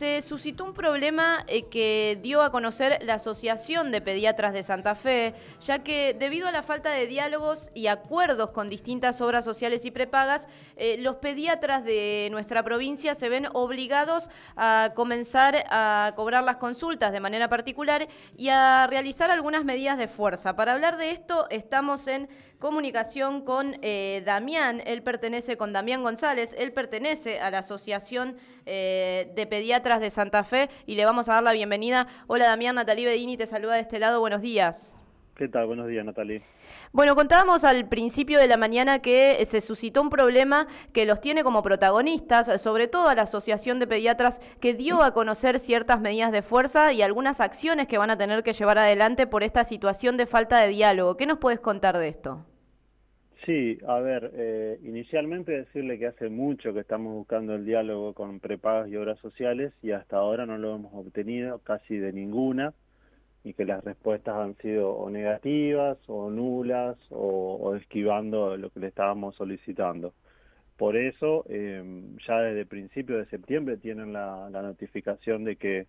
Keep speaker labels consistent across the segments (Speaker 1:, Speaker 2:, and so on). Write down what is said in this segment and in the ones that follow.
Speaker 1: se suscitó un problema eh, que dio a conocer la Asociación de Pediatras de Santa Fe, ya que debido a la falta de diálogos y acuerdos con distintas obras sociales y prepagas, eh, los pediatras de nuestra provincia se ven obligados a comenzar a cobrar las consultas de manera particular y a realizar algunas medidas de fuerza. Para hablar de esto estamos en comunicación con eh, Damián, él pertenece con Damián González, él pertenece a la Asociación eh, de Pediatras de Santa Fe y le vamos a dar la bienvenida. Hola Damián, Natalie Bedini te saluda de este lado, buenos días.
Speaker 2: ¿Qué tal? Buenos días, Natalie.
Speaker 1: Bueno, contábamos al principio de la mañana que se suscitó un problema que los tiene como protagonistas, sobre todo a la Asociación de Pediatras que dio a conocer ciertas medidas de fuerza y algunas acciones que van a tener que llevar adelante por esta situación de falta de diálogo. ¿Qué nos puedes contar de esto?
Speaker 2: Sí, a ver, eh, inicialmente decirle que hace mucho que estamos buscando el diálogo con prepagas y obras sociales y hasta ahora no lo hemos obtenido casi de ninguna y que las respuestas han sido o negativas o nulas o, esquivando lo que le estábamos solicitando. Por eso, eh, ya desde principios de septiembre tienen la notificación de que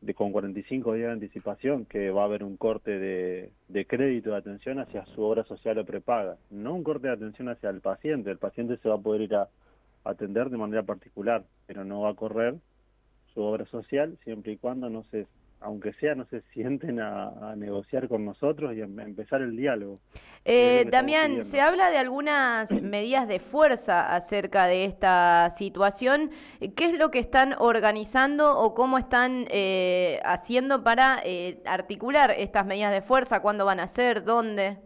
Speaker 2: de con 45 días de anticipación que va a haber un corte de, de, crédito de atención hacia su obra social o prepaga, no un corte de atención hacia el paciente, el paciente se va a poder ir a atender de manera particular, pero no va a correr su obra social siempre y cuando no se aunque sea, no se sienten a, negociar con nosotros y a, empezar el diálogo.
Speaker 1: Eh, Damián, se habla de algunas medidas de fuerza acerca de esta situación. ¿Qué es lo que están organizando o cómo están eh, haciendo para eh, articular estas medidas de fuerza? ¿Cuándo van a ser? ¿Dónde?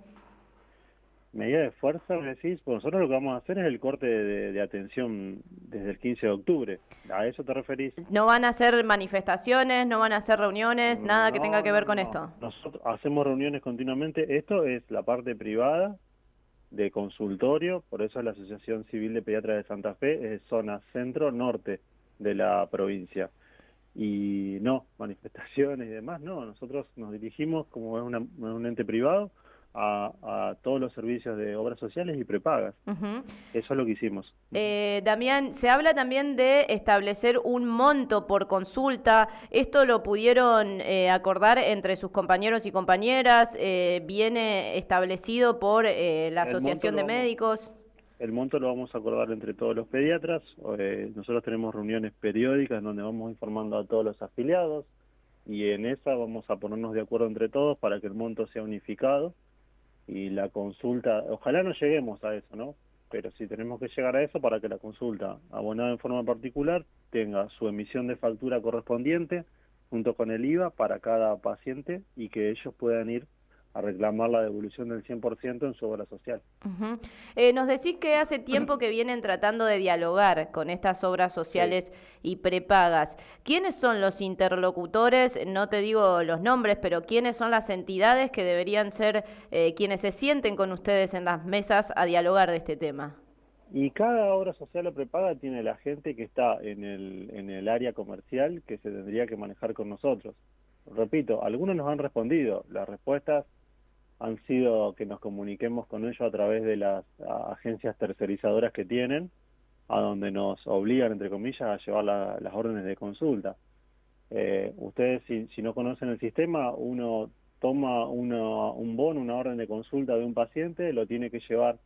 Speaker 2: Medida de fuerza, decís, pues nosotros lo que vamos a hacer es el corte de, atención desde el 15 de octubre. ¿A eso te referís?
Speaker 1: ¿No van a hacer manifestaciones, no van a hacer reuniones, nada que tenga que ver con esto?
Speaker 2: Nosotros hacemos reuniones continuamente. Esto es la parte privada de consultorio, por eso la Asociación Civil de Pediatras de Santa Fe es zona centro-norte de la provincia. Y no, manifestaciones y demás, no, nosotros nos dirigimos como es un ente privado a, todos los servicios de obras sociales y prepagas. Eso es lo que hicimos.
Speaker 1: Eh, Damián, se habla también de establecer un monto por consulta. ¿Esto lo pudieron eh, acordar entre sus compañeros y compañeras? Eh, ¿Viene establecido por eh, la Asociación de Médicos?
Speaker 2: El monto lo vamos a acordar entre todos los pediatras. nosotros tenemos reuniones periódicas donde vamos informando a todos los afiliados y en esa vamos a ponernos de acuerdo entre todos para que el monto sea unificado y la consulta, ojalá no lleguemos a eso, ¿no? Pero si tenemos que llegar a eso para que la consulta abonada en forma particular tenga su emisión de factura correspondiente junto con el IVA para cada paciente y que ellos puedan ir a reclamar la devolución del 100% en su obra social.
Speaker 1: Eh, nos decís que hace tiempo que vienen tratando de dialogar con estas obras sociales y prepagas. ¿Quiénes son los interlocutores? No te digo los nombres, pero ¿quiénes son las entidades que deberían ser eh, quienes se sienten con ustedes en las mesas a dialogar de este tema?
Speaker 2: Y cada obra social o prepaga tiene la gente que está en el, en el área comercial que se tendría que manejar con nosotros. Repito, algunos nos han respondido. Las respuestas han sido que nos comuniquemos con ellos a través de las agencias tercerizadoras que tienen, a donde nos obligan, entre comillas, a llevar las órdenes de consulta. Eh, ustedes, si, no conocen el sistema, uno toma un bono, una orden de consulta de un paciente, lo tiene que llevar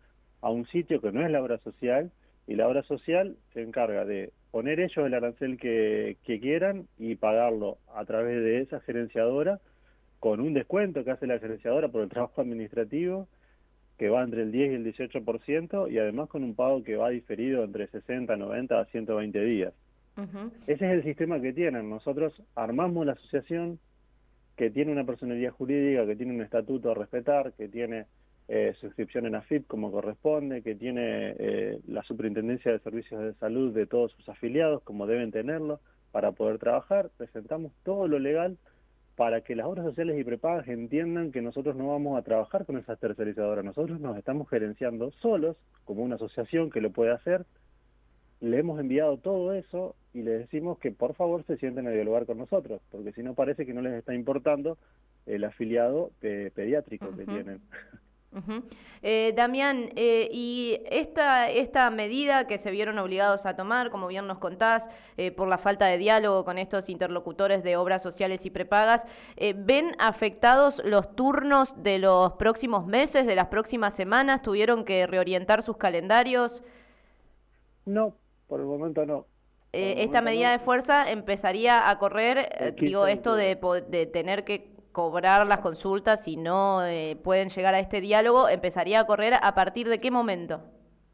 Speaker 2: a un sitio que no es la obra social, y la obra social se encarga de poner ellos el arancel que quieran y pagarlo a través de esa gerenciadora con un descuento que hace la gerenciadora por el trabajo administrativo, que va entre el 10 y el 18%, y además con un pago que va diferido entre 60, 90 a 120 días. Ese es el sistema que tienen. Nosotros armamos la asociación que tiene una personalidad jurídica, que tiene un estatuto a respetar, que tiene eh, suscripción en AFIP como corresponde, que tiene eh, la superintendencia de servicios de salud de todos sus afiliados como deben tenerlo para poder trabajar. Presentamos todo lo legal para que las obras sociales y prepagas entiendan que nosotros no vamos a trabajar con esas tercerizadoras, nosotros nos estamos gerenciando solos, como una asociación que lo puede hacer, le hemos enviado todo eso y le decimos que por favor se sienten a dialogar con nosotros, porque si no parece que no les está importando el afiliado pediátrico que tienen.
Speaker 1: Eh, Damián, eh, y esta, esta medida que se vieron obligados a tomar, como bien nos contás, eh, por la falta de diálogo con estos interlocutores de obras sociales y prepagas, ¿ven afectados los turnos de los próximos meses, de las próximas semanas? ¿Tuvieron que reorientar sus calendarios?
Speaker 2: No, por el momento no.
Speaker 1: esta medida de fuerza empezaría a correr, digo, esto de, de tener que cobrar las consultas y no eh, pueden llegar a este diálogo, empezaría a correr a partir de qué momento?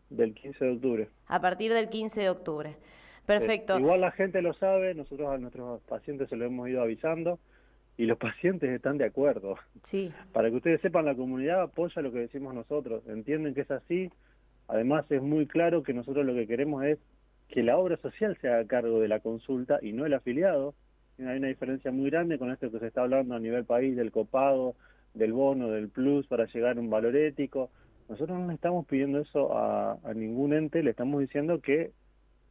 Speaker 2: Del 15 de octubre.
Speaker 1: A partir del 15 de octubre. Perfecto.
Speaker 2: igual la gente lo sabe, nosotros a nuestros pacientes se lo hemos ido avisando y los pacientes están de acuerdo.
Speaker 1: Sí.
Speaker 2: Para que ustedes sepan, la comunidad apoya lo que decimos nosotros, entienden que es así. Además es muy claro que nosotros lo que queremos es que la obra social se haga cargo de la consulta y no el afiliado hay una diferencia muy grande con esto que se está hablando a nivel país del copado, del bono, del plus para llegar a un valor ético. Nosotros no le estamos pidiendo eso a, ningún ente, le estamos diciendo que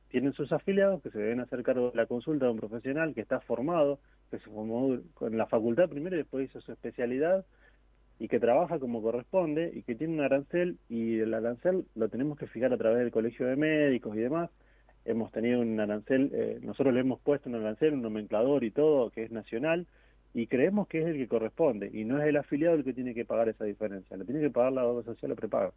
Speaker 2: tienen sus afiliados, que se deben hacer cargo de la consulta de un profesional que está formado, que se formó en la facultad primero y después hizo su especialidad y que trabaja como corresponde y que tiene un arancel y el arancel lo tenemos que fijar a través del colegio de médicos y demás hemos tenido un arancel, eh, nosotros le hemos puesto un arancel, un nomenclador y todo, que es nacional, y creemos que es el que corresponde, y no es el afiliado el que tiene que pagar esa diferencia, le tiene que pagar la obra social o prepaga.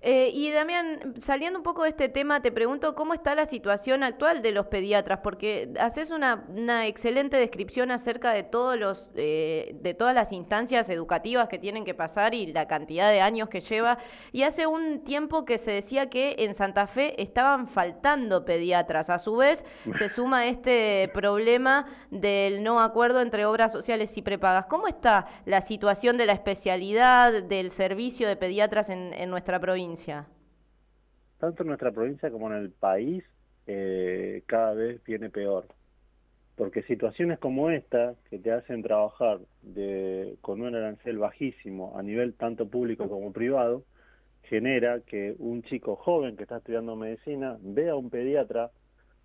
Speaker 1: Eh, y Damián, saliendo un poco de este tema, te pregunto cómo está la situación actual de los pediatras, porque haces una, excelente descripción acerca de todos los, eh, de todas las instancias educativas que tienen que pasar y la cantidad de años que lleva. Y hace un tiempo que se decía que en Santa Fe estaban faltando pediatras. A su vez, se suma este problema del no acuerdo entre obras sociales y prepagas. ¿Cómo está la situación de la especialidad del servicio de pediatras en nuestra provincia?
Speaker 2: Tanto en nuestra provincia como en el país eh, cada vez viene peor. Porque situaciones como esta, que te hacen trabajar de, con un arancel bajísimo a nivel tanto público como privado, genera que un chico joven que está estudiando medicina vea a un pediatra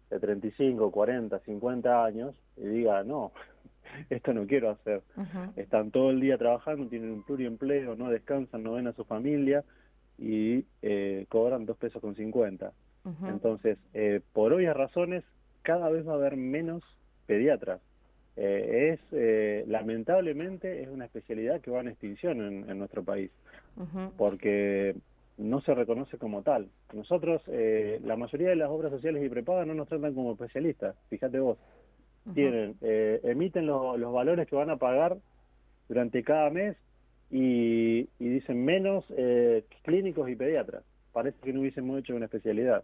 Speaker 2: de 35, 40, 50 años y diga, no, esto no quiero hacer. Están todo el día trabajando, tienen un pluriempleo, no descansan, no ven a su familia y eh, cobran dos pesos con 50. Entonces, eh, por obvias razones, cada vez va a haber menos pediatras. Eh, es lamentablemente es una especialidad que va en extinción en, nuestro país, porque no se reconoce como tal. Nosotros, la mayoría de las obras sociales y prepagas no nos tratan como especialistas, fíjate vos. Tienen, emiten los valores que van a pagar durante cada mes y, dicen menos eh, clínicos y pediatras. Parece que no hubiésemos hecho una especialidad.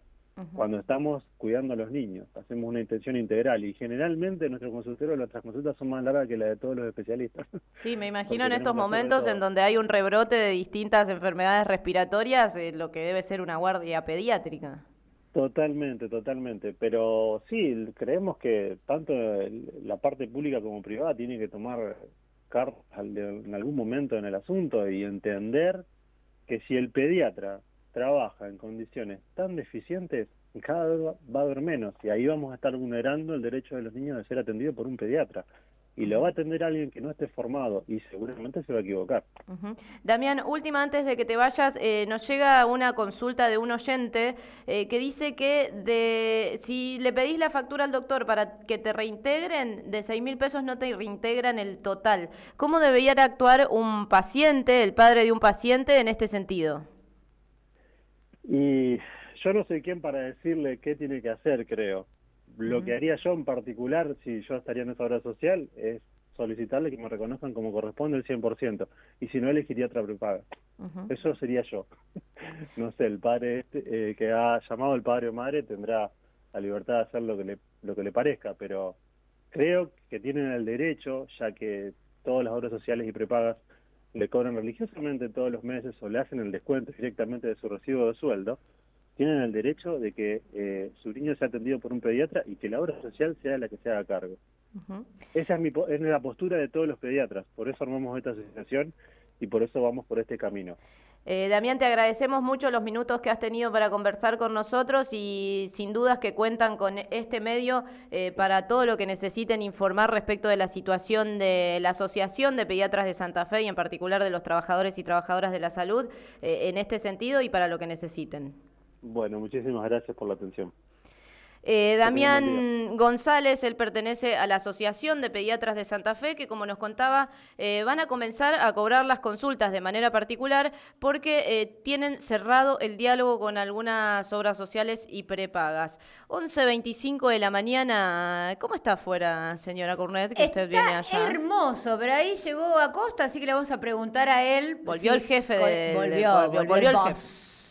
Speaker 2: Cuando estamos cuidando a los niños, hacemos una intención integral y generalmente nuestros consultorios, nuestras consultas son más largas que las de todos los especialistas.
Speaker 1: Sí, me imagino en estos momentos en donde hay un rebrote de distintas enfermedades respiratorias, eh, lo que debe ser una guardia pediátrica.
Speaker 2: Totalmente, totalmente. Pero sí, creemos que tanto la parte pública como privada tiene que tomar en algún momento en el asunto y entender que si el pediatra trabaja en condiciones tan deficientes, cada vez va a haber menos. Y ahí vamos a estar vulnerando el derecho de los niños de ser atendidos por un pediatra y lo va a atender alguien que no esté formado y seguramente se va a equivocar.
Speaker 1: Damián, última antes de que te vayas, eh, nos llega una consulta de un oyente eh, que dice que de si le pedís la factura al doctor para que te reintegren, de 6 mil pesos no te reintegran el total. ¿Cómo debería actuar un paciente, el padre de un paciente, en este sentido?
Speaker 2: Y yo no sé quién para decirle qué tiene que hacer, creo. Lo que haría yo en particular, si yo estaría en esa obra social, es solicitarle que me reconozcan como corresponde el 100%, y si no, elegiría otra prepaga. Eso sería yo. no sé, el padre este, eh, que ha llamado el padre o madre tendrá la libertad de hacer lo que, le, lo que le parezca, pero creo que tienen el derecho, ya que todas las obras sociales y prepagas le cobran religiosamente todos los meses o le hacen el descuento directamente de su recibo de sueldo, tienen el derecho de que eh, su niño sea atendido por un pediatra y que la obra social sea la que se haga cargo. Esa es, mi, es la postura de todos los pediatras, por eso armamos esta asociación y por eso vamos por este camino.
Speaker 1: Eh, Damián, te agradecemos mucho los minutos que has tenido para conversar con nosotros y sin dudas que cuentan con este medio eh, para todo lo que necesiten informar respecto de la situación de la Asociación de Pediatras de Santa Fe y en particular de los trabajadores y trabajadoras de la salud eh, en este sentido y para lo que necesiten.
Speaker 2: Bueno, muchísimas gracias por la atención.
Speaker 1: Eh, Damián González, él pertenece a la Asociación de Pediatras de Santa Fe, que como nos contaba, eh, van a comenzar a cobrar las consultas de manera particular porque eh, tienen cerrado el diálogo con algunas obras sociales y prepagas. 11.25 de la mañana, ¿cómo está afuera, señora Cornet, que
Speaker 3: usted viene allá? hermoso, pero ahí llegó a Costa, así que le vamos a preguntar a él.
Speaker 1: Volvió el jefe de...
Speaker 3: Volvió, volvió, el, jefe.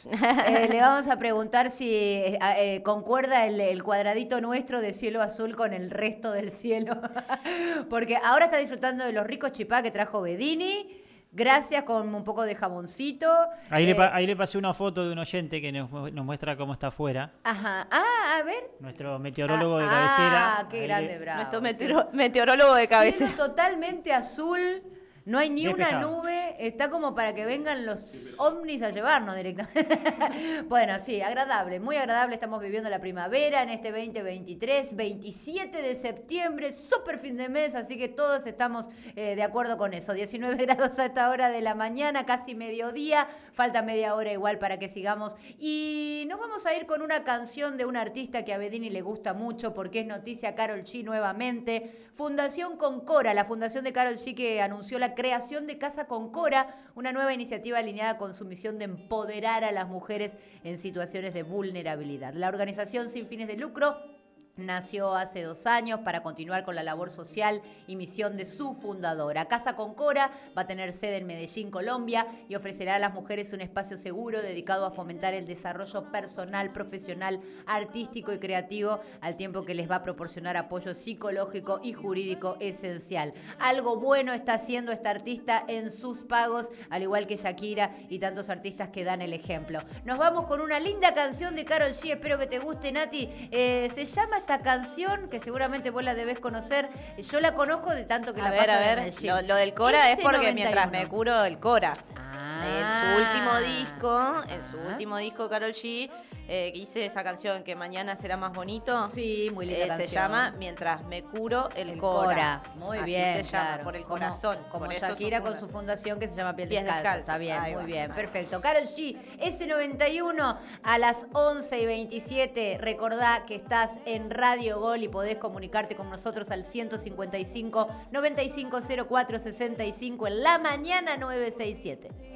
Speaker 3: Eh, le vamos a preguntar si eh, eh, concuerda el, cuadradito nuestro de cielo azul con el resto del cielo. Porque ahora está disfrutando de los ricos chipá que trajo Bedini. Gracias con un poco de jamoncito.
Speaker 4: Ahí, le, ahí le pasé una foto de un oyente que nos, muestra cómo está afuera.
Speaker 3: Ajá. Ah, a ver.
Speaker 4: Nuestro meteorólogo de cabecera.
Speaker 3: Ah, qué grande, bravo.
Speaker 1: Nuestro meteorólogo de cabecera.
Speaker 3: totalmente azul no hay ni una nube, está como para que vengan los ovnis a llevarnos directamente. bueno, sí, agradable, muy agradable. Estamos viviendo la primavera en este 2023, 27 de septiembre, súper fin de mes, así que todos estamos eh, de acuerdo con eso. 19 grados a esta hora de la mañana, casi mediodía, falta media hora igual para que sigamos. Y nos vamos a ir con una canción de un artista que a Bedini le gusta mucho porque es noticia Carol G nuevamente. Fundación Concora, la fundación de Carol G que anunció la creación de Casa con Cora, una nueva iniciativa alineada con su misión de empoderar a las mujeres en situaciones de vulnerabilidad. La organización sin fines de lucro Nació hace dos años para continuar con la labor social y misión de su fundadora. Casa Concora va a tener sede en Medellín, Colombia, y ofrecerá a las mujeres un espacio seguro dedicado a fomentar el desarrollo personal, profesional, artístico y creativo, al tiempo que les va a proporcionar apoyo psicológico y jurídico esencial. Algo bueno está haciendo esta artista en sus pagos, al igual que Shakira y tantos artistas que dan el ejemplo. Nos vamos con una linda canción de Carol G. Espero que te guste, Nati. Eh, se llama esta canción, que seguramente vos la debes conocer. Yo la conozco de tanto que
Speaker 1: a
Speaker 3: la ver,
Speaker 1: a ver, lo, lo, del Cora es porque mientras me curo el Cora. En su ah. último disco, en su último disco, Carol G, eh, que hice esa canción que mañana será más bonito.
Speaker 3: Sí, muy linda
Speaker 1: eh, Se llama Mientras me curo el, Cora.
Speaker 3: Muy bien.
Speaker 1: se llama, por el corazón.
Speaker 3: Como Shakira con su fundación que se llama Piel, Descalza. Está bien, muy bien, perfecto. Carol G, S91 a las 11 y 27. Recordá que estás en Radio Gol y podés comunicarte con nosotros al 155 9504 65 en la mañana 967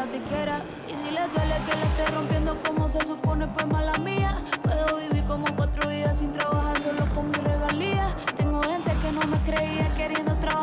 Speaker 5: y si le duele que le esté rompiendo como se supone pues mala mía. Puedo vivir como cuatro vidas sin trabajar solo con mi regalía. Tengo gente que no me creía queriendo trabajar